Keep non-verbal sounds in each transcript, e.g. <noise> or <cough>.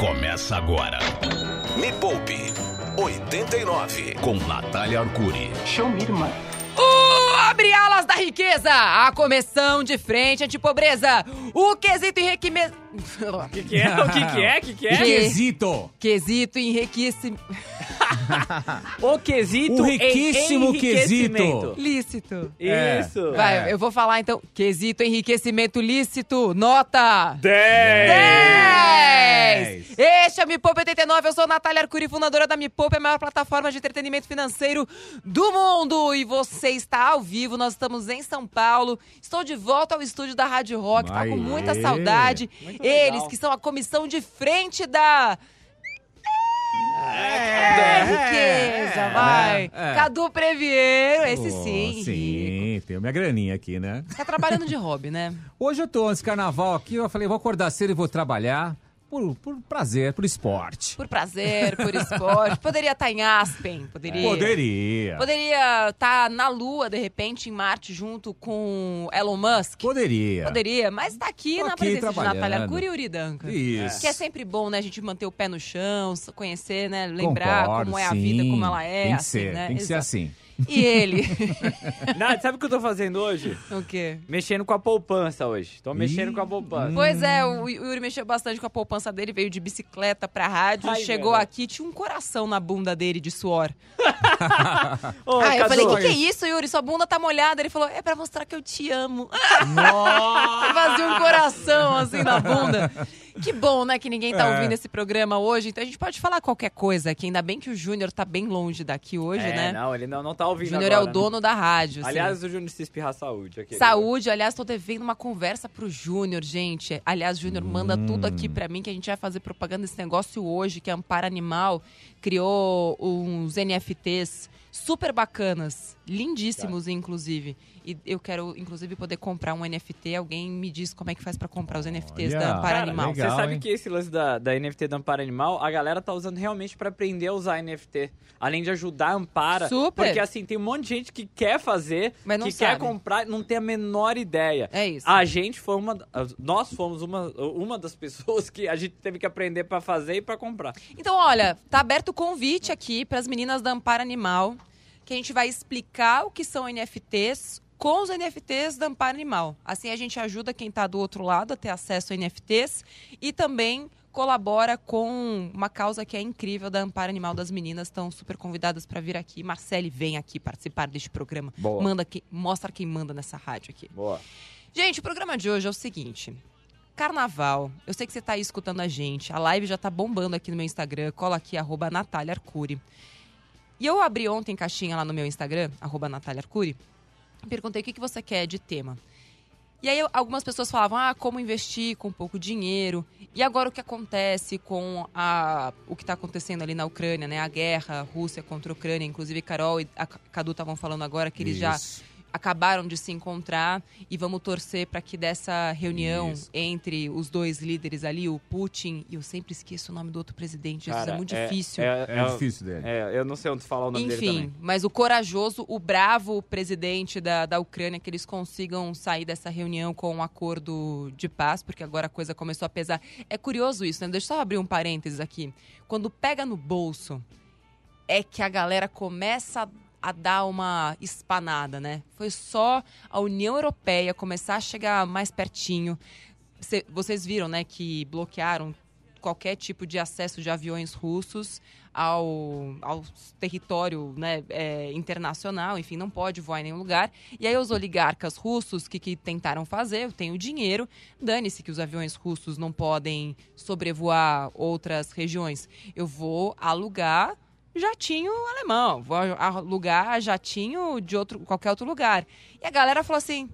Começa agora. Me Poupe 89 com Natália Arcuri. Show me, mano. O Abre Alas da Riqueza, a comissão de frente antipobreza, o quesito enriquecimento... O que, que é? O que, que é? O que, que é? Que- Quesito. Quesito enriquecimento... <laughs> O quesito O riquíssimo em enriquecimento. Lícito. É. Isso. Vai, eu vou falar então. Quesito enriquecimento lícito, nota... 10. 10! Este é o Me Poupa 89, eu sou a Natália Arcuri, fundadora da Me Poupa, a maior plataforma de entretenimento financeiro do mundo. E você está ao vivo, nós estamos em São Paulo. Estou de volta ao estúdio da Rádio Rock, tá com muita saudade. Muito Eles legal. que são a comissão de frente da... É. É, riqueza, vai. é. Cadu Previeiro, esse Oh, sim, rico. Sim, tenho minha graninha aqui, né? Tá trabalhando de hobby, né? Hoje eu tô nesse carnaval aqui, eu falei, vou acordar cedo e vou trabalhar por, por prazer, por esporte. Por prazer, por esporte. <laughs> Poderia estar em Aspen, poderia. Poderia. Poderia estar na Lua, de repente, em Marte, junto com Elon Musk. Poderia. Poderia, mas tá aqui Tô na aqui presença de. Natália Arcuri e Uri Duncan. Isso. Que é sempre bom, né, a gente manter o pé no chão, conhecer, né, lembrar Concordo, como é a sim. vida, como ela é, Tem que assim, ser, né? tem que ser Exato. assim. E ele? <laughs> Nath, sabe o que eu tô fazendo hoje? o quê? Mexendo com a poupança hoje. Tô mexendo Ih. com a poupança. Pois é, o Yuri mexeu bastante com a poupança dele, veio de bicicleta pra rádio, Ai, chegou velho. aqui, tinha um coração na bunda dele de suor. <laughs> Ô, ah, eu Cadu, falei, o que, que é isso, Yuri? Sua bunda tá molhada. Ele falou, é pra mostrar que eu te amo. <laughs> Fazia um coração assim na bunda. Que bom, né, que ninguém tá É. ouvindo esse programa hoje. Então a gente pode falar qualquer coisa aqui. Ainda bem que o Júnior tá bem longe daqui hoje, é, né? não, ele não, não tá o ouvindo Júnior é o dono da rádio. assim. Aliás, o Júnior se espirrar saúde. aquele. Saúde, aliás, tô devendo uma conversa pro Júnior, gente. Aliás, o Júnior manda tudo aqui pra mim que a gente vai fazer propaganda desse negócio hoje, que a Amparo Animal criou uns NFTs super bacanas, lindíssimos, inclusive. E eu quero, inclusive, poder comprar um NFT. Alguém me diz como é que faz pra comprar os NFTs Olha, da Amparo Cara, Animal. legal. Você sabe hein? que esse lance da, da NFT da Ampara Animal, a galera tá usando realmente pra aprender a usar NFT. Além de ajudar a Ampara. Super. Porque assim, tem um monte de gente que quer fazer, Mas não que quer sabe. comprar, não tem a menor ideia. É isso. A gente foi uma. Nós fomos uma, uma das <laughs> pessoas que a gente teve que aprender pra fazer e pra comprar. Então, olha, tá aberto o convite aqui para as meninas da Amparo Animal, que a gente vai explicar o que são NFTs com os NFTs da Amparo Animal. Assim a gente ajuda quem tá do outro lado a ter acesso a NFTs e também colabora com uma causa que é incrível da Amparo Animal das meninas. Estão super convidadas para vir aqui. Marcele, vem aqui participar deste programa. Boa. Manda quem, mostra quem manda nessa rádio aqui. Boa. Gente, o programa de hoje é o seguinte. Carnaval, eu sei que você tá aí escutando a gente. A live já tá bombando aqui no meu Instagram. Cola aqui, arroba Natália Arcuri. E eu abri ontem caixinha lá no meu Instagram, arroba Natália Arcuri. Perguntei o que, que você quer de tema. E aí algumas pessoas falavam, ah, como investir com pouco dinheiro. E agora o que acontece com a, o que está acontecendo ali na Ucrânia, né? A guerra, Rússia contra a Ucrânia. Inclusive, Carol e a Cadu estavam falando agora que eles já Isso. Acabaram de se encontrar e vamos torcer para que dessa reunião Isso. entre os dois líderes ali, o Putin e eu sempre esqueço o nome do outro presidente, Jesus, Cara, é muito difícil. É difícil dele. É, eu não sei onde falar o nome dele Enfim, também. mas o corajoso, o bravo presidente da, da Ucrânia, que eles consigam sair dessa reunião com um acordo de paz, porque agora a coisa começou a pesar. É curioso isso, né? Deixa eu só abrir um parênteses aqui. Quando pega no bolso, é que a galera começa a a dar uma espanada, né? Foi só a União Europeia começar a chegar mais pertinho. Cê- vocês viram, né, que bloquearam qualquer tipo de acesso de aviões russos ao, ao território né, é, internacional, enfim, não pode voar em nenhum lugar. E aí os oligarcas russos, que, que tentaram fazer, eu tenho dinheiro, dane-se que os aviões russos não podem sobrevoar outras regiões. Eu vou alugar jatinho alemão, vou alugar jatinho de outro, qualquer outro lugar. E a galera falou assim: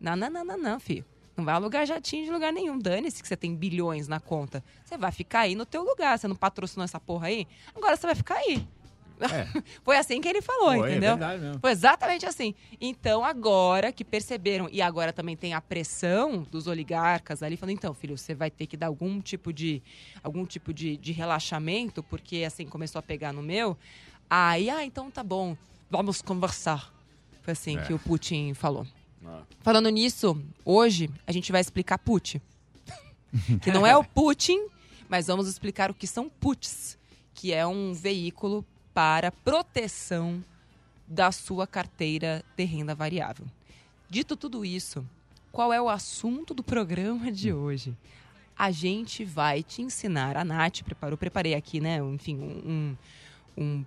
não, não, não, não, não, filho. Não vai alugar jatinho de lugar nenhum. Dane-se que você tem bilhões na conta. Você vai ficar aí no teu lugar. Você não patrocinou essa porra aí? Agora você vai ficar aí. <laughs> Foi assim que ele falou, Foi, é entendeu? verdade mesmo. Foi exatamente assim. Então, agora que perceberam, e agora também tem a pressão dos oligarcas ali, falando, então, filho, você vai ter que dar algum tipo de algum tipo de, de relaxamento, porque assim começou a pegar no meu. Aí, ah, então tá bom, vamos conversar. Foi assim É. que o Putin falou. Ah. Falando nisso, hoje a gente vai explicar Putin. <laughs> que não é o Putin, Mas vamos explicar o que são puts, que é um veículo para proteção da sua carteira de renda variável. Dito tudo isso, qual é o assunto do programa de hoje? A gente vai te ensinar, a Nath preparou, preparei aqui, né? Enfim, um, um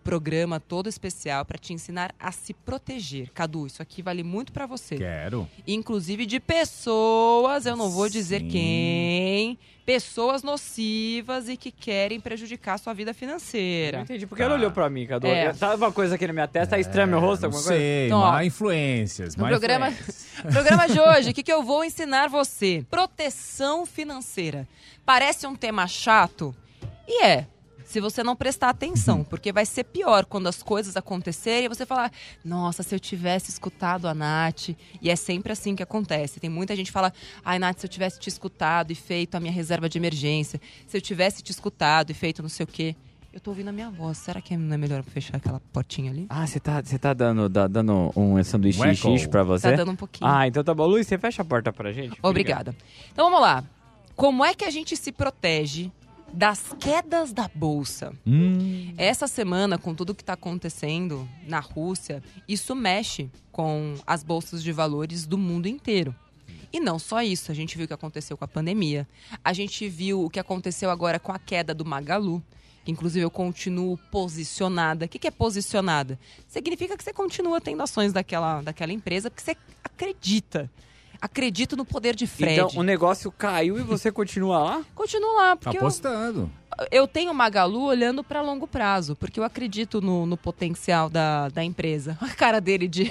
programa todo especial para te ensinar a se proteger. Cadu, isso aqui vale muito para você. Quero. Inclusive de pessoas, eu não vou dizer Sim. quem, pessoas nocivas e que querem prejudicar a sua vida Não financeira. entendi. Porque ela olhou pra mim, Cadu. É. Sabe uma coisa aqui na minha testa? Tá estranho meu rosto? Não Alguma coisa? sei, Então, ó, má influências. má programa- influências. <laughs> Programa de hoje, o que, que eu vou ensinar você? Proteção financeira. Parece um tema chato? E é. Se você não prestar atenção, porque vai ser pior quando as coisas acontecerem e você falar, nossa, se eu tivesse escutado a Nath. E é sempre assim que acontece. Tem muita gente que fala, ai, Nath, se eu tivesse te escutado e feito a minha reserva de emergência, se eu tivesse te escutado e feito não sei o quê. Eu tô ouvindo a minha voz. Será que não é melhor fechar aquela portinha ali? Ah, você tá, você tá dando, da- dando um sanduíche Um xixi pra você? Tá dando um pouquinho. Ah, então tá bom. Luiz, você fecha a porta pra gente? Obrigada. Então vamos lá. Como é que a gente se protege das quedas da bolsa? Hum, Essa semana, com tudo que está acontecendo na Rússia, isso mexe com as bolsas de valores do mundo inteiro. E não só isso, a gente viu o que aconteceu com a pandemia. A gente viu o que aconteceu agora com a queda do Magalu. Que inclusive eu continuo posicionada. O que, que é posicionada? Significa que você continua tendo ações daquela, daquela empresa porque você acredita. Acredito no poder de Fred. Então, o negócio caiu e você continua lá? Continuo lá, porque eu, apostando. eu tenho Magalu olhando para longo prazo, porque eu acredito no, no potencial da, da empresa. <laughs> A cara dele de.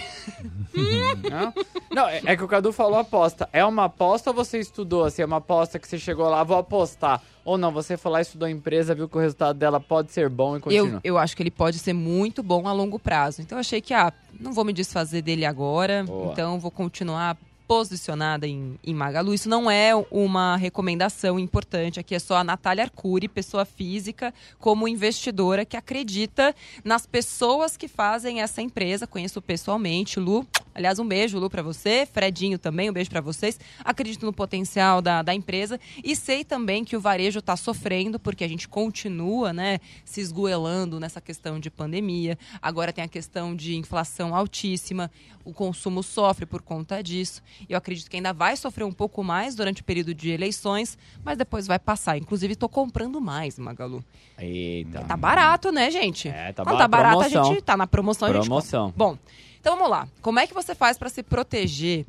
Não, Não, é, é que o Cadu falou aposta. É uma aposta ou você estudou? Assim, é uma aposta que você chegou lá, vou apostar. Ou não, você foi lá, estudou a empresa, viu que o resultado dela pode ser bom e continua. Eu, eu acho que ele pode ser muito bom a longo prazo. Então eu achei que, ah, não vou me desfazer dele agora, Boa. então vou continuar posicionada em, em Magalu. Isso não é uma recomendação importante. Aqui é só a Natália Arcuri, pessoa física, como investidora que acredita nas pessoas que fazem essa empresa. Conheço pessoalmente, Lu. Aliás, um beijo, Lu, para você. Fredinho também, um beijo para vocês. Acredito no potencial da, da empresa e sei também que o varejo está sofrendo porque a gente continua, né, se esgoelando nessa questão de pandemia. Agora tem a questão de inflação altíssima. O consumo sofre por conta disso. Eu acredito que ainda vai sofrer um pouco mais durante o período de eleições, mas depois vai passar. Inclusive, estou comprando mais, Magalu. Eita. Tá barato, né, gente? É, tá Quando tá barato, a promoção. gente tá na promoção. a gente Promoção. Bom, então vamos lá. Como é que você faz para se proteger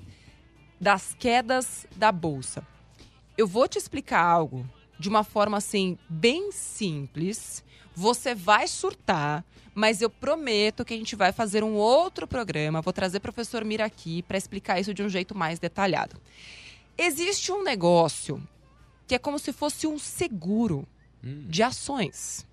das quedas da bolsa? Eu vou te explicar algo de uma forma assim bem simples. Você vai surtar, mas eu prometo que a gente vai fazer um outro programa. Vou trazer o professor Mira aqui para explicar isso de um jeito mais detalhado. Existe um negócio que é como se fosse um seguro de ações.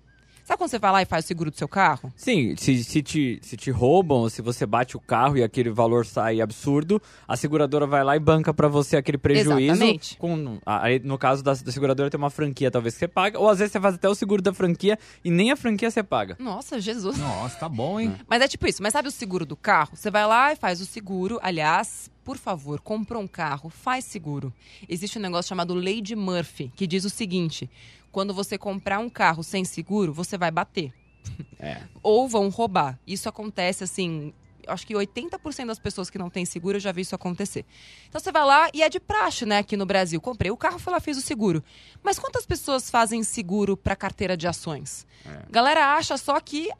Sabe quando você vai lá e faz o seguro do seu carro? Sim, se, se, te, se te roubam, ou se você bate o carro e aquele valor sai absurdo, a seguradora vai lá e banca pra você aquele prejuízo. Exatamente. Com, aí, no caso da, da seguradora tem uma franquia talvez que você paga, ou às vezes você faz até o seguro da franquia e nem a franquia você paga. Nossa, Jesus. Nossa, tá bom, hein? Mas é tipo isso. Mas sabe o seguro do carro? Você vai lá e faz o seguro. Aliás, por favor, comprou um carro, faz seguro. Existe um negócio chamado Lei de Murphy, que diz o seguinte: quando você comprar um carro sem seguro, você vai bater. <laughs> É. Ou vão roubar. Isso acontece assim. Acho que 80% das pessoas que não têm seguro eu já vi isso acontecer. Então você vai lá e é de praxe, né, aqui no Brasil. Comprei o carro, fui lá, fiz o seguro. Mas quantas pessoas fazem seguro para carteira de ações? Galera acha só que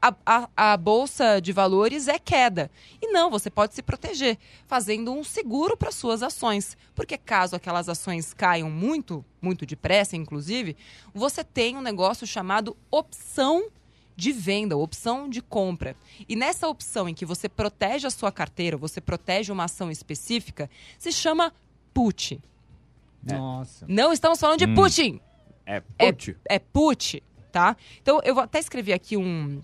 a, a- a bolsa de valores é queda. E não, você pode se proteger fazendo um seguro para suas ações. Porque caso aquelas ações caiam muito, muito depressa, inclusive, você tem um negócio chamado opção de venda, opção de compra. E nessa opção em que você protege a sua carteira, você protege uma ação específica, se chama put. É. Nossa. Não estamos falando de Hum. Putin É, É- put. é put, tá? Então eu vou até escrever aqui um,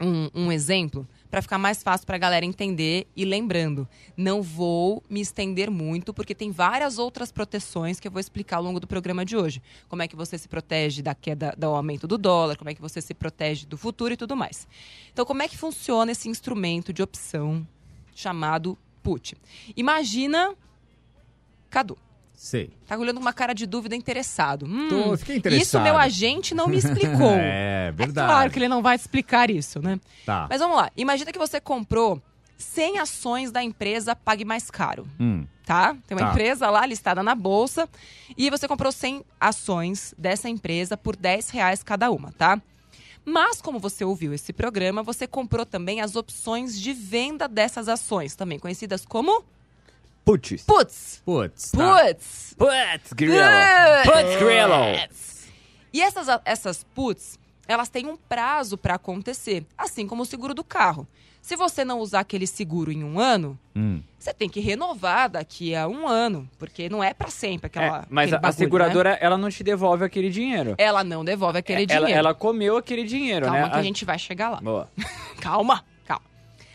um, um exemplo para ficar mais fácil para a galera entender. E lembrando, não vou me estender muito, porque tem várias outras proteções que eu vou explicar ao longo do programa de hoje. Como é que você se protege da queda, do aumento do dólar, como é que você se protege do futuro e tudo mais. Então, como é que funciona esse instrumento de opção chamado put? Imagina, Cadu, Sei. Tá olhando com uma cara de dúvida interessado. Hum, Tô- fiquei interessado. Isso meu agente não me explicou. <laughs> É, verdade. claro que ele não vai explicar isso, né? Tá. Mas vamos lá. Imagina que você comprou 100 ações da empresa Pague Mais Caro. Hum, Tá? Tem uma Tá. empresa lá listada na bolsa e você comprou 100 ações dessa empresa por 10 reais cada uma, tá? Mas, como você ouviu esse programa, você comprou também as opções de venda dessas ações, também conhecidas como Putz. puts. putz. tá. Puts. Putz, grilo. Puts. Putz, grilo. E essas, essas puts, elas têm um prazo para acontecer, assim como o seguro do carro. Se você não usar aquele seguro em um ano, Hum. você tem que renovar daqui a um ano, porque não é para sempre aquela. É, mas a, a bagulho, seguradora, né? ela não te devolve aquele dinheiro. Ela não devolve aquele É, ela, dinheiro. ela comeu aquele dinheiro, Calma né? que a gente vai chegar lá. Boa. <laughs> Calma, calma.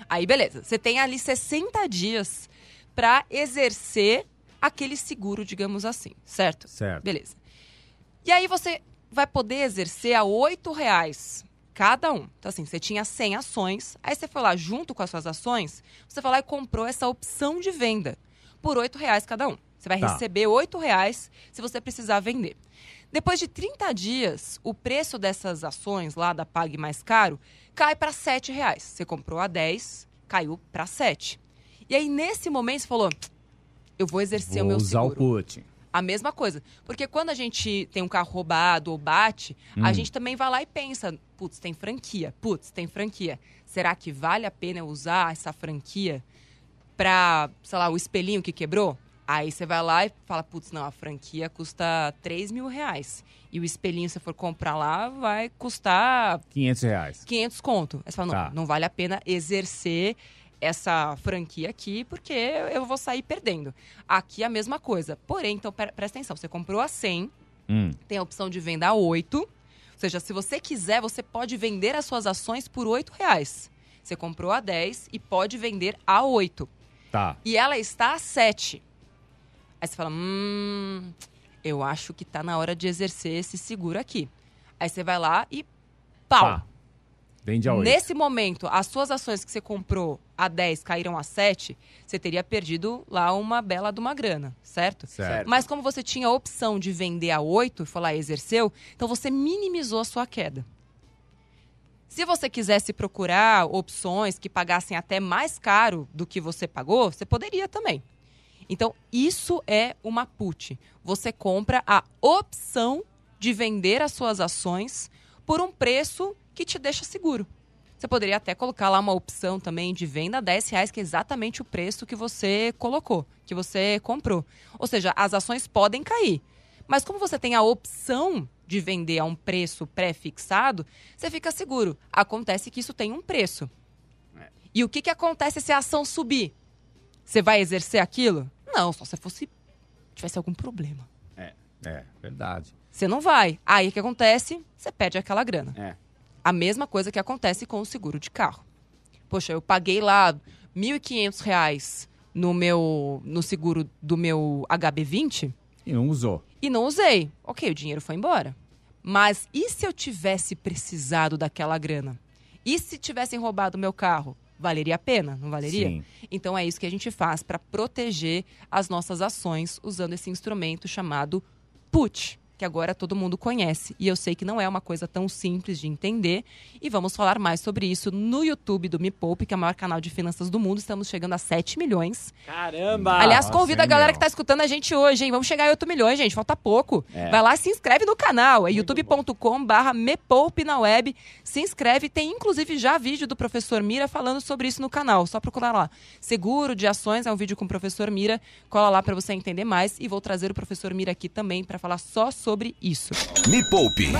Aí, beleza. Você tem ali 60 dias para exercer aquele seguro, digamos assim, certo? Certo. Beleza. E aí você vai poder exercer a R$ reais cada um. Então, assim, você tinha 100 ações, aí você foi lá junto com as suas ações, você foi lá e comprou essa opção de venda por R$ reais cada um. Você vai Tá. receber R$ reais se você precisar vender. Depois de 30 dias, o preço dessas ações lá da Pague Mais Caro cai para R$ reais. Você comprou a 10, caiu para 7. E aí, nesse momento, você falou, eu vou exercer o Vou meu usar seguro. o put. A mesma coisa. Porque quando a gente tem um carro roubado ou bate, a Hum. gente também vai lá e pensa: putz, tem franquia. Putz, tem franquia. Será que vale a pena usar essa franquia pra, sei lá, o espelhinho que quebrou? Aí você vai lá e fala: putz, não, a franquia custa 3 mil reais. E o espelhinho, se for comprar lá, vai custar 500 reais. 500 conto. Aí você fala: não, Tá. não vale a pena exercer essa franquia aqui, porque eu vou sair perdendo. Aqui a mesma coisa. Porém, então pre- presta atenção, você comprou a 100, Hum. tem a opção de venda a 8. Ou seja, se você quiser, você pode vender as suas ações por 8 reais. Você comprou a 10 e pode vender a 8. Tá. E ela está a 7. Aí você fala, hum, eu acho que tá na hora de exercer esse seguro aqui. Aí você vai lá e pau. Tá. Vende a 8. Nesse momento, as suas ações que você comprou a 10 caíram a 7, você teria perdido lá uma bela de uma grana, certo? Certo. Mas como você tinha a opção de vender a 8 e e exerceu, então você minimizou a sua queda. Se você quisesse procurar opções que pagassem até mais caro do que você pagou, você poderia também. Então, isso é uma put. Você compra a opção de vender as suas ações por um preço que te deixa seguro. Você poderia até colocar lá uma opção também de venda a 10 reais, que é exatamente o preço que você colocou, que você comprou. Ou seja, as ações podem cair. Mas como você tem a opção de vender a um preço pré-fixado, você fica seguro. Acontece que isso tem um preço. E o que, que acontece se a ação subir? Você vai exercer aquilo? Não, só se fosse tivesse algum problema. É, verdade. Você não vai. Aí o que acontece? Você perde aquela grana. É. A mesma coisa que acontece com o seguro de carro. Poxa, eu paguei lá 1.500 reais no meu no seguro do meu HB20 E não usou. e não usei. Ok, o dinheiro foi embora. Mas e se eu tivesse precisado daquela grana? E se tivessem roubado meu carro? Valeria a pena, não valeria? Sim. Então é isso que a gente faz para proteger as nossas ações usando esse instrumento chamado put, que agora todo mundo conhece. E eu sei que não é uma coisa tão simples de entender. E vamos falar mais sobre isso no YouTube do Me Poupe, que é o maior canal de finanças do mundo. Estamos chegando a 7 milhões. Caramba! Aliás, nossa, convida a galera meu? que tá escutando a gente hoje, hein? Vamos chegar a 8 milhões, gente. Falta pouco. É. Vai lá, se inscreve no canal. É youtube.com barra Me Poupe na web. Se inscreve. Tem, inclusive, já vídeo do professor Mira falando sobre isso no canal. Só procurar lá. Seguro de ações é um vídeo com o professor Mira. Cola lá para você entender mais. E vou trazer o professor Mira aqui também para falar só sobre isso. Me Poupe.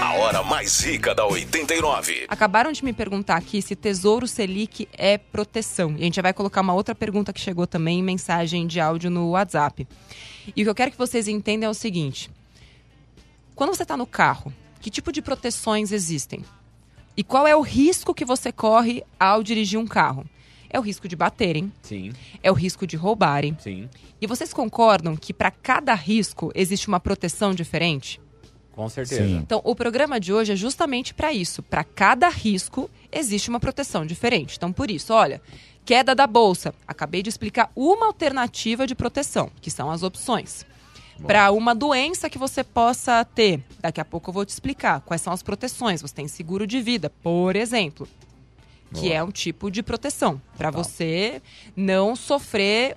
A hora mais rica da 89. Acabaram de me perguntar aqui se Tesouro Selic é proteção. E a gente já vai colocar uma outra pergunta que chegou também em mensagem de áudio no WhatsApp. E o que eu quero que vocês entendam é o seguinte: quando você está no carro, que tipo de proteções existem? E qual é o risco que você corre ao dirigir um carro? É o risco de baterem, Sim, é o risco de roubarem. sim. E vocês concordam que para cada risco existe uma proteção diferente? Com certeza. Sim. Então, o programa de hoje é justamente para isso. Para cada risco, existe uma proteção diferente. Então, por isso, olha, queda da bolsa. Acabei de explicar uma alternativa de proteção, que são as opções. para uma doença que você possa ter. Daqui a pouco eu vou te explicar quais são as proteções. Você tem seguro de vida, por exemplo, que Boa. é um tipo de proteção para você não sofrer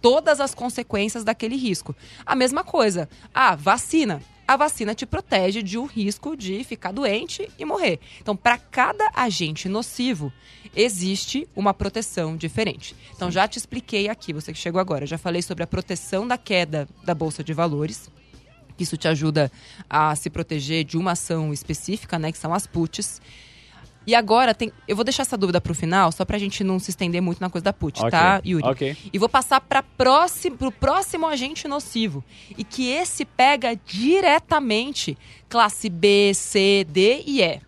todas as consequências daquele risco. A mesma coisa, a vacina. A vacina te protege de um risco de ficar doente e morrer. Então, para cada agente nocivo, existe uma proteção diferente. Então, já te expliquei aqui, você que chegou agora, já falei sobre a proteção da queda da bolsa de valores. Isso te ajuda a se proteger de uma ação específica, né, que são as puts. E agora tem, eu vou deixar essa dúvida para o final, só para a gente não se estender muito na coisa da put, Ok, tá, Yuri? ok. E vou passar para próximo, pro próximo agente nocivo. E que esse pega diretamente classe B, C, D e E.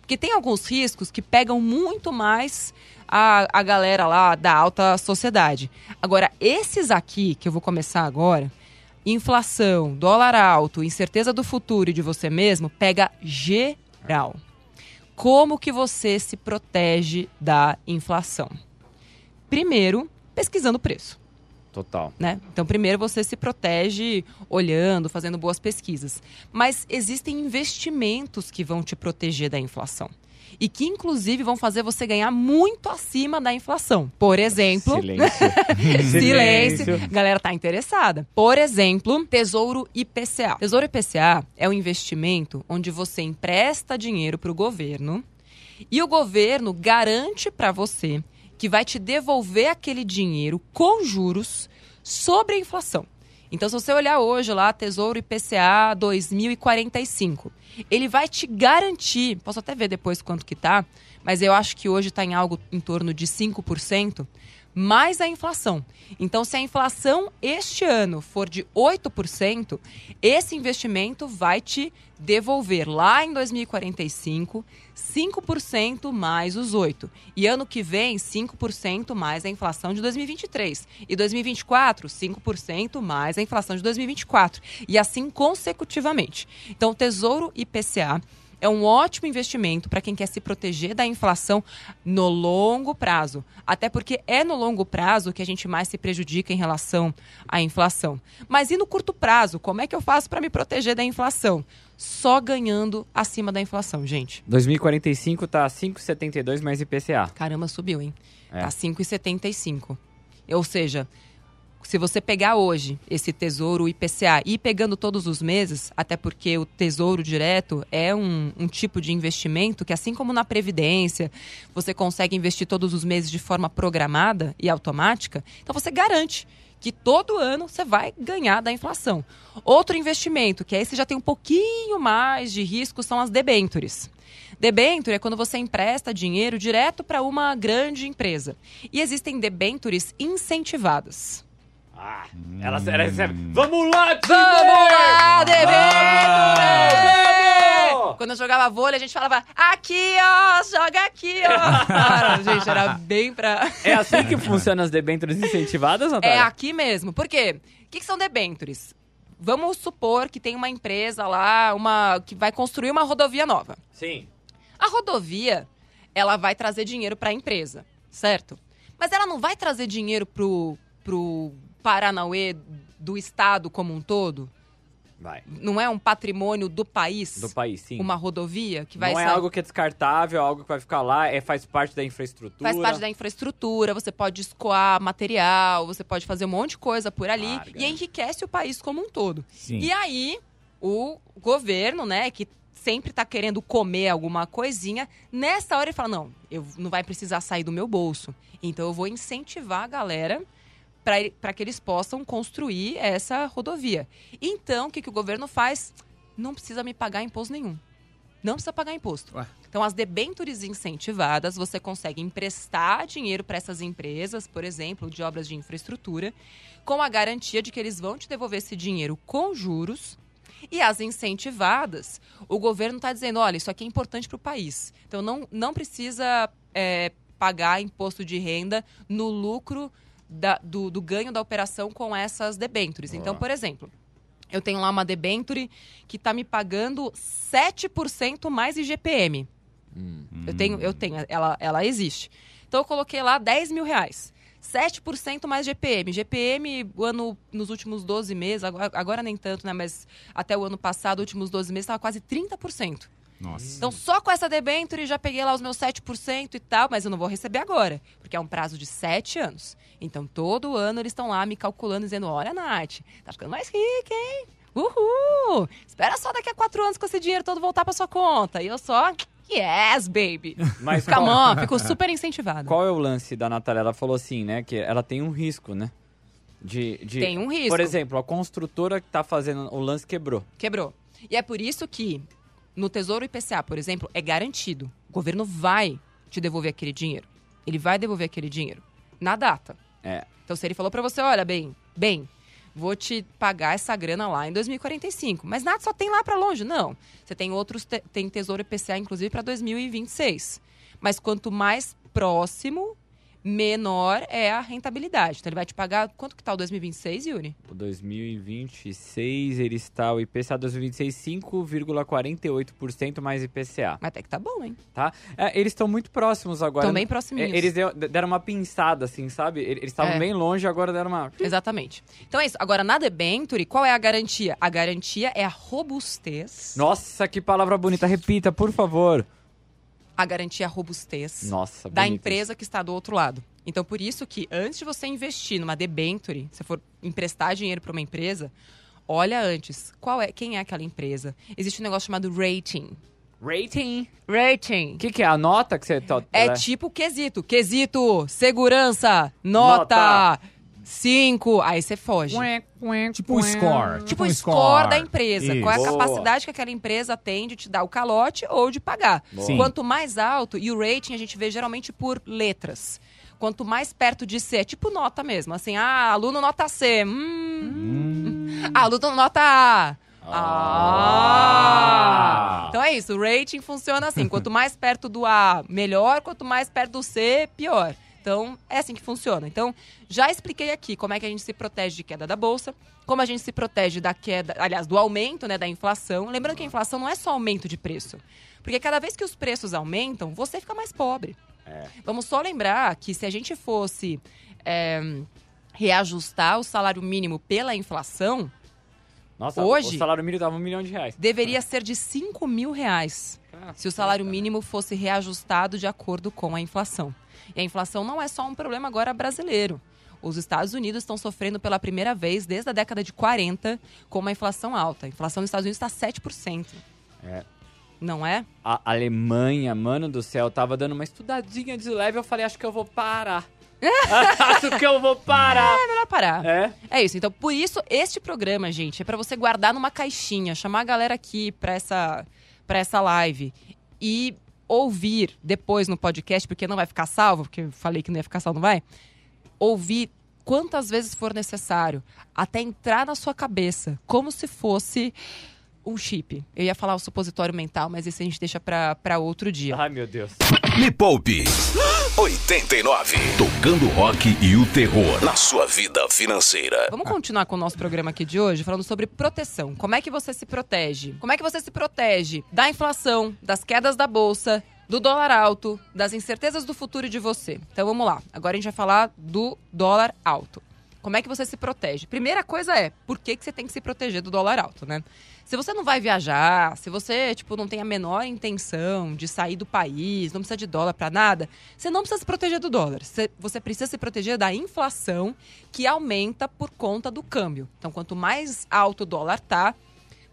Porque tem alguns riscos que pegam muito mais a, a galera lá da alta sociedade. Agora, esses aqui, que eu vou começar agora, inflação, dólar alto, incerteza do futuro e de você mesmo, pega geral. Como que você se protege da inflação? Primeiro, pesquisando o preço Total. né? Então, primeiro você se protege olhando, fazendo boas pesquisas. Mas existem investimentos que vão te proteger da inflação. E que, inclusive, vão fazer você ganhar muito acima da inflação. Por exemplo. Silêncio. <laughs> Silêncio. Galera tá interessada. Por exemplo, Tesouro IPCA. Tesouro IPCA é um investimento onde você empresta dinheiro para o governo e o governo garante para você que vai te devolver aquele dinheiro com juros sobre a inflação. Então, se você olhar hoje lá, Tesouro IPCA 2045, ele vai te garantir, posso até ver depois quanto que tá, mas eu acho que hoje está em algo em torno de 5%, mais a inflação. Então, se a inflação este ano for de 8%, esse investimento vai te devolver lá em 2045 5% mais os 8. E ano que vem, 5% mais a inflação de 2023. E 2024, 5% mais a inflação de 2024. E assim consecutivamente. Então, o Tesouro IPCA é um ótimo investimento para quem quer se proteger da inflação no longo prazo. Até porque é no longo prazo que a gente mais se prejudica em relação à inflação. Mas e no curto prazo? Como é que eu faço para me proteger da inflação? Só ganhando acima da inflação, gente. 2045 tá 5,72 mais IPCA. Caramba, subiu, hein? É. Tá 5,75. Ou seja, se você pegar hoje esse tesouro IPCA e ir pegando todos os meses, até porque o tesouro direto é um, um tipo de investimento que, assim como na Previdência, você consegue investir todos os meses de forma programada e automática, então você garante que todo ano você vai ganhar da inflação. Outro investimento, que aí você já tem um pouquinho mais de risco, são as debêntures. Debênture é quando você empresta dinheiro direto para uma grande empresa. E existem debêntures incentivadas. Ah, ela, ela recebe. Vamos lá! Vamos lá! Vamos! Quando eu jogava vôlei, a gente falava, aqui, ó, joga aqui, ó. <laughs> Cara, gente, era bem pra... É assim que funcionam as debêntures incentivadas, Natália? É aqui mesmo. Por quê? O que, que são debêntures? Vamos supor que tem uma empresa lá, uma que vai construir uma rodovia nova. Sim. A rodovia, ela vai trazer dinheiro para a empresa, certo? Mas ela não vai trazer dinheiro pro, pro Paranauê do estado como um todo? Vai. Não é um patrimônio do país? Do país, sim. Uma rodovia que vai Não é sair- algo que é descartável, é algo que vai ficar lá, é, faz parte da infraestrutura. Faz parte da infraestrutura, você pode escoar material, você pode fazer um monte de coisa por ali Larga. e enriquece o país como um todo. Sim. E aí, o governo, né, que sempre tá querendo comer alguma coisinha, nessa hora ele fala: não, eu não vai precisar sair do meu bolso. Então eu vou incentivar a galera para que eles possam construir essa rodovia. Então, o que, que o governo faz? Não precisa me pagar imposto nenhum. Não precisa pagar imposto. Ué. Então, as debêntures incentivadas, você consegue emprestar dinheiro para essas empresas, por exemplo, de obras de infraestrutura, com a garantia de que eles vão te devolver esse dinheiro com juros. E as incentivadas, o governo está dizendo: olha, isso aqui é importante para o país. Então, não, não precisa é, pagar imposto de renda no lucro da- do, do ganho da operação com essas debêntures. Então, por exemplo, eu tenho lá uma debenture que está me pagando 7% mais IGPM. Eu tenho, eu tenho, ela, ela existe. Então eu coloquei lá 10 mil reais. 7% mais GPM. GPM, o ano, nos últimos 12 meses, agora, agora nem tanto, né? Mas até o ano passado, últimos 12 meses, estava quase 30%. Nossa. Então, só com essa debenture já peguei lá os meus 7% e tal, mas eu não vou receber agora, porque é um prazo de 7 anos. Então, todo ano eles estão lá me calculando, dizendo: olha, Nath, tá ficando mais rica, hein? Uhul! Espera só daqui a 4 anos com esse dinheiro todo voltar pra sua conta. E eu só. Yes, baby! Mas Come qual, on, fico super incentivada. qual é o lance da Natália? Ela falou assim, né? Que ela tem um risco, né? De, de... Tem um risco. Por exemplo, a construtora que tá fazendo o lance quebrou. Quebrou. E é por isso que no Tesouro IPCA, por exemplo, é garantido. O governo vai te devolver aquele dinheiro. Ele vai devolver aquele dinheiro na data. É. Então, se ele falou pra você, olha, bem, bem, vou te pagar essa grana lá em 2045. Mas nada só tem lá pra longe, não. Você tem outros, te- tem Tesouro IPCA, inclusive, pra 2026. Mas quanto mais próximo, menor é a rentabilidade. Então, ele vai te pagar, quanto que tá o 2026, Yuri? O 2026, ele está, o IPCA 2026, 5,48% mais IPCA, Mas até que tá bom, hein? tá? É, eles estão muito próximos agora. Estão bem É, proximinhos. Eles deram uma pinçada, assim, sabe? Eles estavam É. bem longe, agora deram uma... <laughs> Exatamente. Então é isso. Agora, na debenture, qual é a garantia? A garantia é a robustez. Nossa, que palavra bonita. Repita, por favor. A garantia é a robustez Nossa, da bonito empresa que está do outro lado. Então, por isso que antes de você investir numa debenture, se for emprestar dinheiro para uma empresa, olha antes qual é, quem é aquela empresa. Existe um negócio chamado rating. Rating. Rating. O que, que é? A nota que você... to- É tipo quesito. Quesito, segurança, nota, 5. Aí você foge. Tipo um score. Tipo um o score da empresa. Isso. Qual é a Boa. capacidade que aquela empresa tem de te dar o calote ou de pagar. Sim. Quanto mais alto, e o rating a gente vê geralmente por letras. Quanto mais perto de C, é tipo nota mesmo. Assim, ah, aluno nota C. Hum. Ah, aluno nota A. Ah. Então é isso, o rating funciona assim. Quanto mais perto do A, melhor. Quanto mais perto do C, pior. Então, é assim que funciona. Então, já expliquei aqui como é que a gente se protege de queda da bolsa, como a gente se protege da queda, aliás, do aumento né, da inflação. Lembrando que a inflação não é só aumento de preço. Porque cada vez que os preços aumentam, você fica mais pobre. Vamos só lembrar que se a gente fosse é, reajustar o salário mínimo pela inflação, Nossa, Hoje- o salário mínimo dava um milhão de reais. deveria ser de 5 mil reais. se o salário mínimo fosse reajustado de acordo com a inflação. E a inflação não é só um problema agora brasileiro. Os Estados Unidos estão sofrendo pela primeira vez desde a década de 40 com uma inflação alta. A inflação nos Estados Unidos está 7%. É. Não é? A Alemanha, mano do céu, tava dando uma estudadinha de leve. Eu falei, acho que eu vou parar. <laughs> acho que eu vou parar. É melhor parar. É? É isso. Então, por isso, este programa, gente, é pra você guardar numa caixinha, chamar a galera aqui pra essa, pra essa live e ouvir depois no podcast, porque não vai ficar salvo, porque eu falei que não ia ficar salvo, não vai? Ouvir quantas vezes for necessário, até entrar na sua cabeça, como se fosse um chip. Eu ia falar o supositório mental, mas esse a gente deixa pra, pra outro dia. Ai, meu Deus. Me Poupe 89. Tocando rock e o terror na sua vida financeira. Vamos continuar com o nosso programa aqui de hoje, falando sobre proteção. Como é que você se protege? Como é que você se protege da inflação, das quedas da bolsa, do dólar alto, das incertezas do futuro de você? Então vamos lá. Agora a gente vai falar do dólar alto. Como é que você se protege? Primeira coisa é, por que, que você tem que se proteger do dólar alto, né? Se você não vai viajar, se você, tipo, não tem a menor intenção de sair do país, não precisa de dólar pra nada, você não precisa se proteger do dólar. Você precisa se proteger da inflação que aumenta por conta do câmbio. Então, quanto mais alto o dólar tá,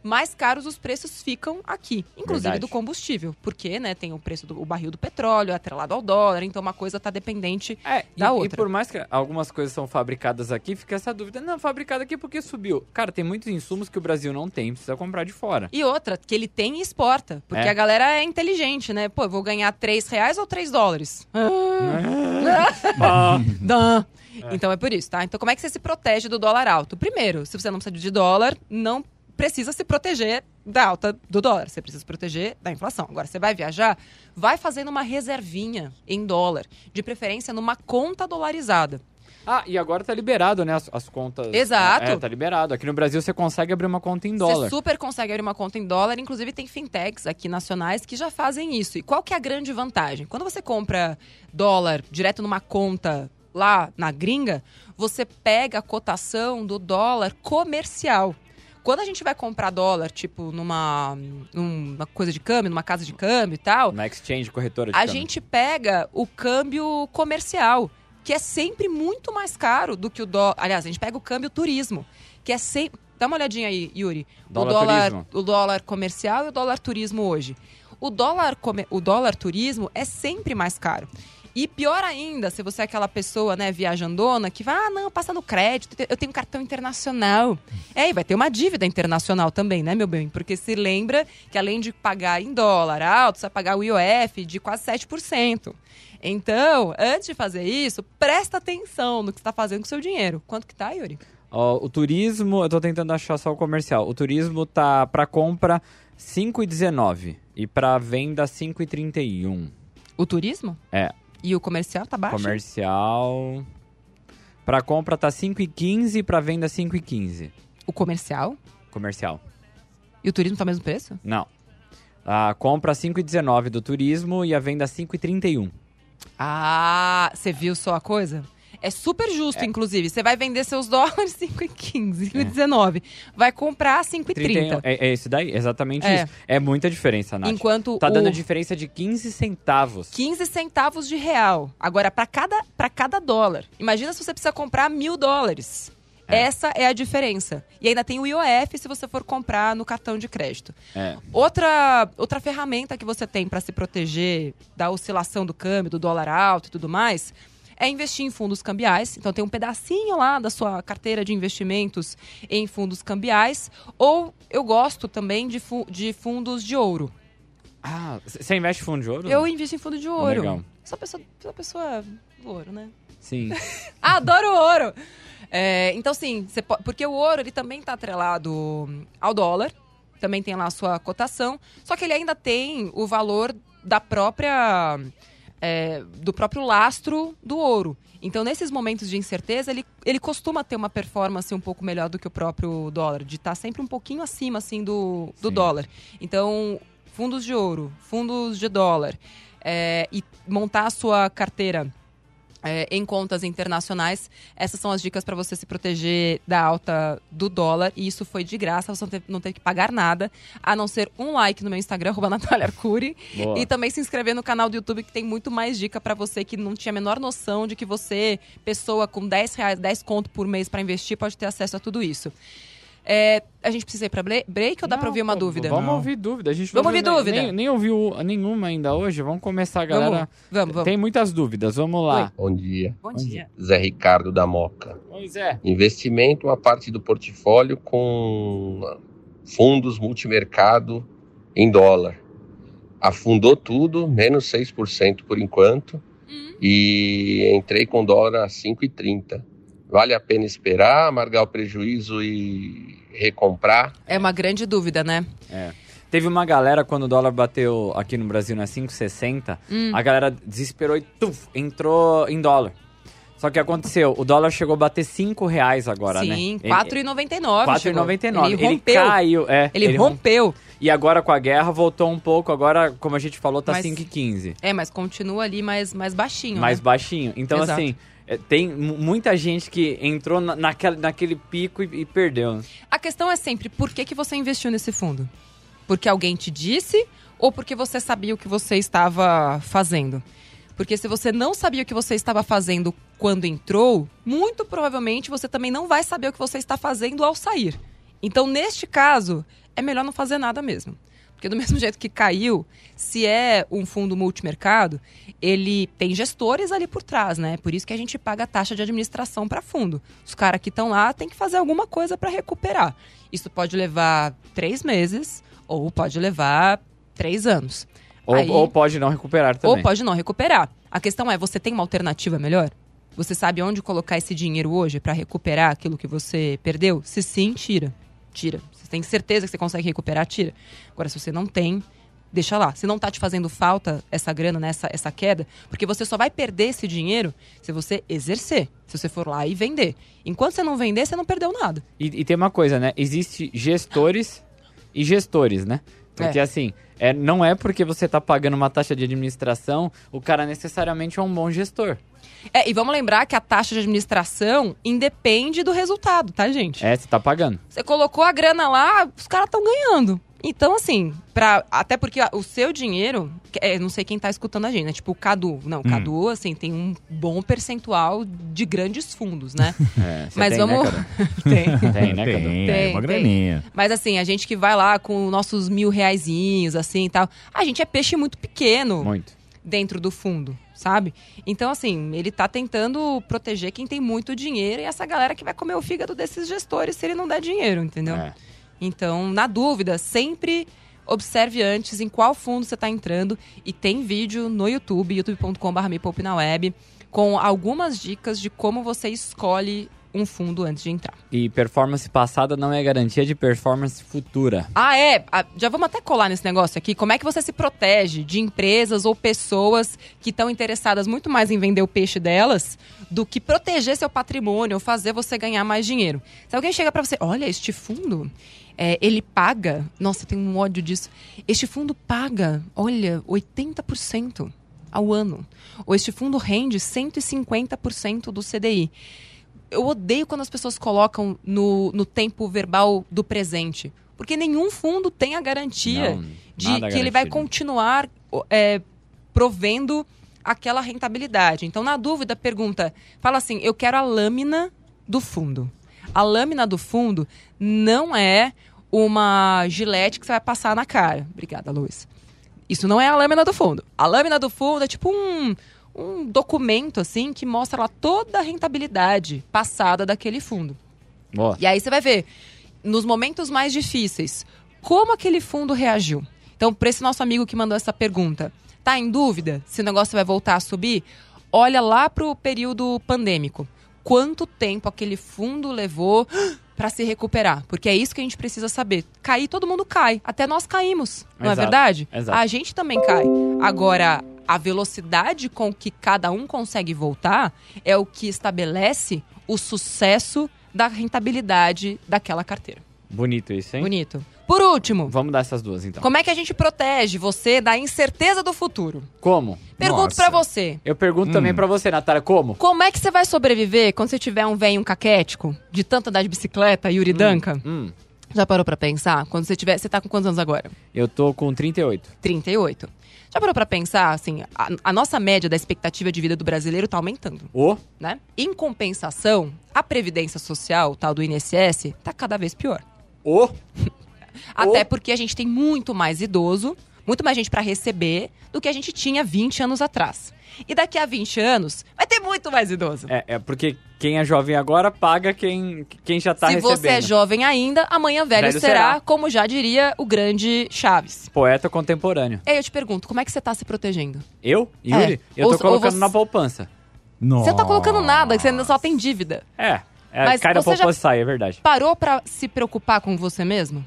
mais caros os preços ficam aqui, inclusive Verdade. do combustível, porque, né, tem o preço do o barril do petróleo atrelado ao dólar, então uma coisa tá dependente É, da e, outra. e por mais que algumas coisas são fabricadas aqui, fica essa dúvida. Não, fabricado aqui porque subiu. Cara, tem muitos insumos que o Brasil não tem, precisa comprar de fora. E outra, que ele tem e exporta. Porque É. a galera é inteligente, né? Pô, eu vou ganhar 3 reais ou 3 dólares? <laughs> Ah, <laughs> Dã. Então é por isso, tá? Então como é que você se protege do dólar alto? Primeiro, se você não precisa de dólar, não precisa se proteger da alta do dólar. Você precisa se proteger da inflação. Agora, você vai viajar, vai fazendo uma reservinha em dólar. De preferência numa conta dolarizada. ah, e agora tá liberado, né, as, as contas. Exato. É, tá liberado. Aqui no Brasil você consegue abrir uma conta em dólar. Você super consegue abrir uma conta em dólar, inclusive tem fintechs aqui nacionais que já fazem isso. E qual que é a grande vantagem? Quando você compra dólar direto numa conta lá na gringa, você pega a cotação do dólar comercial. Quando a gente vai comprar dólar, tipo, numa, numa coisa de câmbio, numa casa de câmbio e tal, Na exchange, corretora de a câmbio. gente pega o câmbio comercial, que é sempre muito mais caro do que o dólar. Aliás, a gente pega o câmbio turismo, que é sempre. Dá uma olhadinha aí, Yuri. Dólar o, dólar, turismo. o dólar comercial e o dólar turismo hoje. O dólar, o dólar turismo é sempre mais caro. E pior ainda, se você é aquela pessoa, né, viajandona, que vai, ah, não, passa no crédito, eu tenho cartão internacional. É, e vai ter uma dívida internacional também, né, meu bem? Porque se lembra que além de pagar em dólar alto, você vai pagar o IOF de quase 7%. Então, antes de fazer isso, presta atenção no que você está fazendo com o seu dinheiro. Quanto que tá, Yuri? Ó, o turismo, eu tô tentando achar só o comercial. O turismo tá pra compra 5,19 e pra venda 5,31. O turismo? É. E o comercial tá baixo? Comercial. Pra compra tá 5,15 e pra venda 5,15. O comercial? Comercial. E o turismo tá o mesmo preço? Não. A compra 5,19 do turismo e a venda 5,31. Ah, você viu só a coisa? É super justo, inclusive. Você vai vender seus <laughs> dólares 5,15, 5,19. Vai comprar 5,30. É, é isso daí, exatamente É. isso. É muita diferença, Nath. Enquanto Tá o dando diferença de 15 centavos. 15 centavos de real. Agora, para cada, pra cada dólar. Imagina se você precisa comprar mil dólares. É. Essa é a diferença. E ainda tem o IOF se você for comprar no cartão de crédito. É. Outra, outra ferramenta que você tem para se proteger da oscilação do câmbio, do dólar alto e tudo mais, é investir em fundos cambiais. Então tem um pedacinho lá da sua carteira de investimentos em fundos cambiais. Ou eu gosto também de, fu- de fundos de ouro. Ah, você investe em fundo de ouro? Eu invisto em fundo de ouro. legal. Sou pessoa, sou pessoa do ouro, né? Sim. <laughs> Adoro ouro! É, então, sim, porque o ouro ele também está atrelado ao dólar, também tem lá a sua cotação, só que ele ainda tem o valor da própria. É, do próprio lastro do ouro. Então, nesses momentos de incerteza, ele, ele costuma ter uma performance um pouco melhor do que o próprio dólar, de estar sempre um pouquinho acima assim do, do Sim. dólar. Então, fundos de ouro, fundos de dólar, é, e montar a sua carteira é, em contas internacionais. Essas são as dicas para você se proteger da alta do dólar. E isso foi de graça, você não teve, não teve que pagar nada, a não ser um like no meu Instagram, <laughs> arroba Natália Arcuri. Boa. E também se inscrever no canal do YouTube, que tem muito mais dica para você que não tinha a menor noção de que você, pessoa com 10 reais, 10 conto por mês para investir, pode ter acesso a tudo isso. É, a gente precisa ir para break ou dá para Não, ouvir uma pô, dúvida? Vamos Não. ouvir dúvida. A gente Vamos ouvir ouviu dúvida. Nem, nem ouviu nenhuma ainda hoje. Vamos começar, galera. vamos, vamos. Tem muitas dúvidas. Vamos lá. Bom dia, Bom dia. Zé Ricardo da Moca. Pois é. Investimento, uma parte do portfólio com fundos multimercado em dólar. Afundou tudo, menos 6% por enquanto, Hum. e entrei com dólar a 5,30. Vale a pena esperar, amargar o prejuízo e recomprar? É uma grande dúvida, né? Teve uma galera, quando o dólar bateu aqui no Brasil na 5,60, Hum. a galera desesperou e tuf, entrou em dólar. Só que aconteceu, o dólar chegou a bater 5 reais agora, né? Sim, Ele- 4,99. 4,99. Ele rompeu. caiu, é. Ele, rom- rompeu. E agora com a guerra voltou um pouco, agora, como a gente falou, tá Mas- 5,15. É, mas continua ali mais, mais baixinho. mais né? baixinho. Então, Exato. assim, é, tem mu- muita gente que entrou na, naquela, naquele pico e, e perdeu. A questão é sempre, por que, que você investiu nesse fundo? Porque alguém te disse ou porque você sabia o que você estava fazendo? Porque se você não sabia o que você estava fazendo quando entrou, muito provavelmente você também não vai saber o que você está fazendo ao sair. Então, neste caso, é melhor não fazer nada mesmo. Porque do <laughs> mesmo jeito que caiu, se é um fundo multimercado, ele tem gestores ali por trás, né? Por isso que a gente paga a taxa de administração para fundo. Os caras que estão lá têm que fazer alguma coisa para recuperar. Isso pode levar três meses ou pode levar três anos. Ou, Aí- ou pode não recuperar também. Ou pode não recuperar. A questão é, você tem uma alternativa melhor? Você sabe onde colocar esse dinheiro hoje para recuperar aquilo que você perdeu? Se sim, tira. Tira. Você tem certeza que você consegue recuperar? Tira. Agora, se você não tem, deixa lá. Se não tá te fazendo falta essa grana, né, essa, essa queda, porque você só vai perder esse dinheiro se você exercer. Se você for lá e vender. Enquanto você não vender, você não perdeu nada. E, e tem uma coisa, né? Existe gestores e gestores, né? Porque É. assim, é, não é porque você tá pagando uma taxa de administração, o cara necessariamente é um bom gestor. É, e vamos lembrar que a taxa de administração independe do resultado, tá, gente? É, você tá pagando. Você colocou a grana lá, os caras estão ganhando. Então, assim, pra, até porque o seu dinheiro, é, não sei quem tá escutando a gente, né? Tipo, o Cadu. Não, o Cadu, assim, tem um bom percentual de grandes fundos, né? <laughs> É, Mas tem, vamos. Né, <laughs> tem. tem, né, Cadu? Tem, Tem, é uma tem. graninha. Mas assim, a gente que vai lá com nossos mil reaisinhos, assim e tal, a gente é peixe muito pequeno Muito. dentro do fundo, sabe? Então, assim, ele tá tentando proteger quem tem muito dinheiro e essa galera que vai comer o fígado desses gestores se ele não der dinheiro, entendeu? É. Então, na dúvida, sempre observe antes em qual fundo você está entrando. E tem vídeo no YouTube, youtube.com.br me na web, com algumas dicas de como você escolhe um fundo antes de entrar. E performance passada não é garantia de performance futura. Ah, é? Ah, Já vamos até colar nesse negócio aqui. Como é que você se protege de empresas ou pessoas que estão interessadas muito mais em vender o peixe delas do que proteger seu patrimônio ou fazer você ganhar mais dinheiro? Se alguém chega para você, olha, este fundo, é, ele paga. Nossa, eu tenho um ódio disso. Este fundo paga, olha, 80% ao ano. Ou este fundo rende 150% do CDI eu odeio quando as pessoas colocam no, no tempo verbal do presente. Porque nenhum fundo tem a garantia Não, de que ele vai garantido. continuar é, provendo aquela rentabilidade. Então, na dúvida, pergunta, fala assim, eu quero a lâmina do fundo. A lâmina do fundo não é uma gilete que você vai passar na cara. Obrigada, Luiz. Isso não é a lâmina do fundo. A lâmina do fundo é tipo um, um documento, assim, que mostra lá toda a rentabilidade passada daquele fundo. E aí você vai ver, nos momentos mais difíceis, como aquele fundo reagiu. Então, para esse nosso amigo que mandou essa pergunta, tá em dúvida se o negócio vai voltar a subir? Olha lá pro período pandêmico. Quanto tempo aquele fundo levou para se recuperar? Porque é isso que a gente precisa saber. Cair, todo mundo cai. Até nós caímos, não é Exato, verdade? exato. A gente também cai. Agora, a velocidade com que cada um consegue voltar é o que estabelece o sucesso da rentabilidade daquela carteira. Bonito isso, hein? Bonito. Por último, Vamos dar essas duas, então. como é que a gente protege você da incerteza do futuro? Como? Pergunto pra você. Eu pergunto também pra você, Natália, como? Como é que você vai sobreviver quando você tiver um velho caquético de tanto andar de bicicleta, Yuri Danka? Hum, Já parou pra pensar? Quando você tiver. Você tá com quantos anos agora? eu tô com 38. 38. Já parou pra pensar, assim, a, a nossa média da expectativa de vida do brasileiro tá aumentando, Ô, né? Em compensação, a Previdência Social, tal do INSS, tá cada vez pior. ô, <laughs> Até Oh. porque a gente tem muito mais idoso, muito mais gente pra receber do que a gente tinha 20 anos atrás. E daqui a 20 anos, vai ter muito mais idoso. é, é porque quem é jovem agora paga quem, quem já tá Se recebendo. você é jovem ainda, amanhã velho, Velho será, será. como já diria o grande Chaves. Poeta contemporâneo. E aí eu te pergunto, como é que você tá se protegendo? Eu? Yuri? Eu É. Ou- tô ou colocando você- na poupança. Nossa. Você não tá colocando nada, você ainda só tem dívida. É, é Mas cai na poupança e sai, é verdade. Parou pra se preocupar com você mesmo?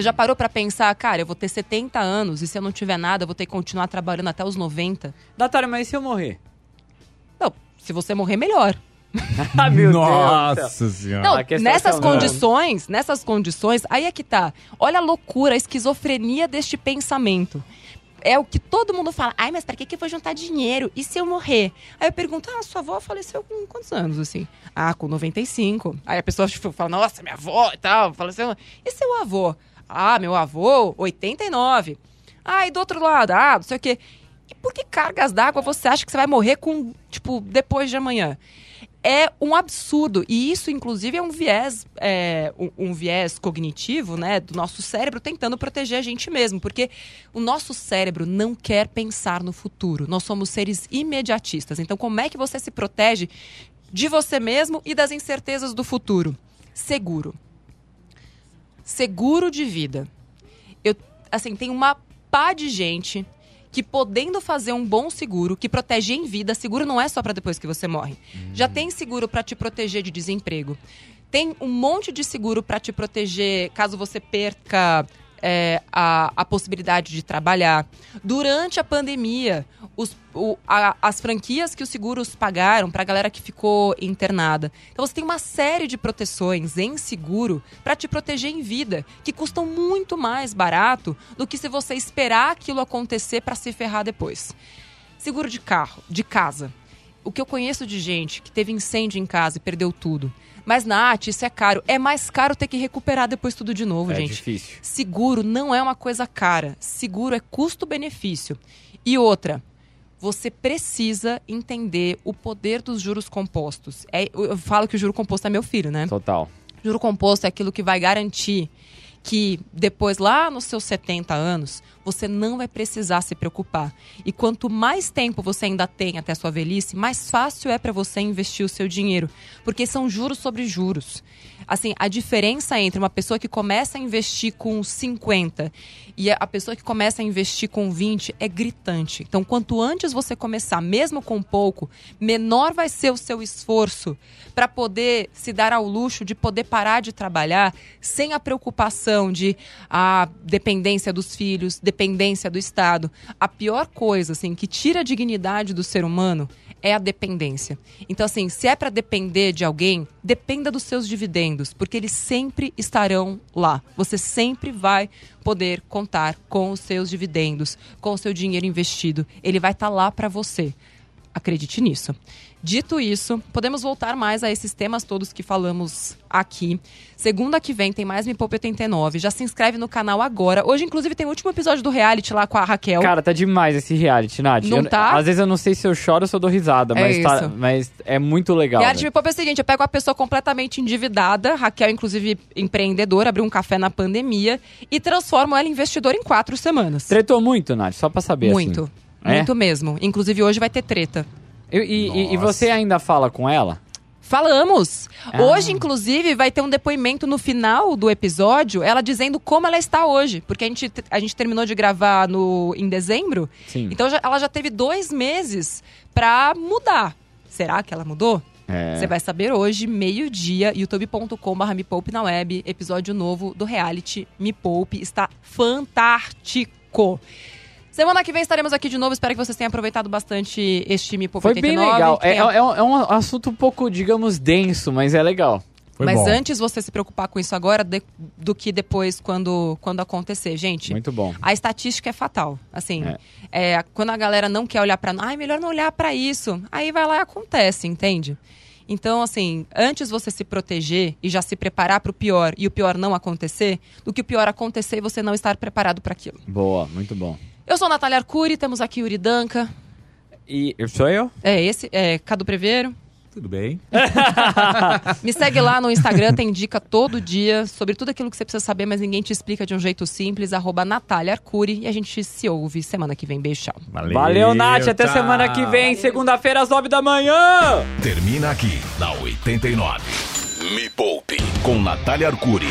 Você já parou pra pensar, cara, eu vou ter 70 anos e se eu não tiver nada, eu vou ter que continuar trabalhando até os 90? Natália, mas e se eu morrer? Não, se você morrer, melhor. <laughs> Ah, meu Deus. Nossa senhora. Não, questão nessas é condições, nessas condições, aí é que tá. Olha a loucura, a esquizofrenia deste pensamento. É o que todo mundo fala. Ai, mas pra que, que eu vou juntar dinheiro? E se eu morrer? Aí eu pergunto, ah, sua avó faleceu com quantos anos, assim? Ah, com 95. Aí a pessoa tipo, fala, nossa, minha avó e tal, faleceu. E seu avô? Ah, meu avô, 89. Ah, e do outro lado? Ah, não sei o quê. E por que cargas d'água você acha que você vai morrer com, tipo, depois de amanhã? é um absurdo. E isso, inclusive, é um viés, é, um, um viés cognitivo, né, do nosso cérebro tentando proteger a gente mesmo. Porque o nosso cérebro não quer pensar no futuro. Nós somos seres imediatistas. Então, como é que você se protege de você mesmo e das incertezas do futuro? Seguro. Seguro de vida. Eu, assim, tem uma pá de gente que podendo fazer um bom seguro que protege em vida, seguro não é só para depois que você morre. Já tem seguro para te proteger de desemprego. Tem um monte de seguro para te proteger caso você perca é, a, a possibilidade de trabalhar. Durante a pandemia, os, o- a- as franquias que os seguros pagaram para a galera que ficou internada. Então você tem uma série de proteções em seguro para te proteger em vida, que custam muito mais barato do que se você esperar aquilo acontecer para se ferrar depois. Seguro de carro, de casa. o que eu conheço de gente que teve incêndio em casa e perdeu tudo. Mas na AT isso é caro. É mais caro ter que recuperar depois tudo de novo, É gente. difícil. Seguro não é uma coisa cara. Seguro é custo-benefício. E outra, você precisa entender o poder dos juros compostos. É, eu falo que o juro composto é meu filho, né? Total. Juro composto é aquilo que vai garantir que depois, lá nos seus 70 anos, você não vai precisar se preocupar. E quanto mais tempo você ainda tem até a sua velhice, mais fácil é para você investir o seu dinheiro. Porque são juros sobre juros. Assim, a diferença entre uma pessoa que começa a investir com 50 e a pessoa que começa a investir com 20 é gritante. Então, quanto antes você começar, mesmo com pouco, menor vai ser o seu esforço para poder se dar ao luxo de poder parar de trabalhar sem a preocupação de a dependência dos filhos, dependência do Estado. A pior coisa, assim, que tira a dignidade do ser humano é a dependência. Então, assim, se é para depender de alguém, dependa dos seus dividendos, porque eles sempre estarão lá. Você sempre vai poder contar com os seus dividendos, com o seu dinheiro investido. Ele vai estar lá para você. Acredite nisso. Dito isso, podemos voltar mais a esses temas todos que falamos aqui. Segunda que vem tem mais Me Poupe 89. Já se inscreve no canal agora. Hoje, inclusive, tem o último episódio do reality lá com a Raquel. Cara, tá demais esse reality, Nath. Não Eu- tá? Às vezes eu não sei se eu choro ou se eu dou risada, É mas, tá- mas é muito legal. Reality velho. Me Poupe é o seguinte, eu pego uma pessoa completamente endividada, Raquel, inclusive empreendedora, abriu um café na pandemia e transformo ela em investidora em quatro semanas. Tretou muito, Nath, só pra saber. muito. assim. É? Muito mesmo. Inclusive, hoje vai ter treta. E, e- e você ainda fala com ela? Falamos! Ah. Hoje, inclusive, vai ter um depoimento no final do episódio, ela dizendo como ela está hoje. Porque a gente, a gente terminou de gravar no, em dezembro, Sim. então já- ela já teve dois meses pra mudar. Será que ela mudou? É. Você vai saber hoje, meio-dia, youtube.com.br Me Poupe na web, episódio novo do reality Me Poupe. Está fantástico! Semana que vem estaremos aqui de novo. Espero que vocês tenham aproveitado bastante este Me Poupe Foi bem 89. legal. É, tenha- é um, é um assunto um pouco, digamos, denso, mas é legal. Foi Mas bom. antes você se preocupar com isso agora de- do que depois quando, quando acontecer. Gente, Muito bom. a estatística é fatal. Assim, É. é, quando a galera não quer olhar pra. Ai, melhor não olhar pra isso. Aí vai lá e acontece, entende? Então, assim, antes você se proteger e já se preparar pro pior e o pior não acontecer, do que o pior acontecer e você não estar preparado para aquilo. Boa, muito bom. Eu sou a Natália Arcuri, temos aqui Yuri Danca. E eu- sou eu? É esse, é Cadu Preveiro. Tudo bem? <laughs> <laughs> Me segue lá no Instagram, tem dica todo dia sobre tudo aquilo que você precisa saber, mas ninguém te explica de um jeito simples. Arroba Natália Arcuri. E a gente se ouve semana que vem. Beijo, tchau. Valeu, Valeu, Nath. Até tchau. semana que vem, segunda-feira, às nove da manhã. Termina aqui na 89. Me Poupe com Natália Arcuri.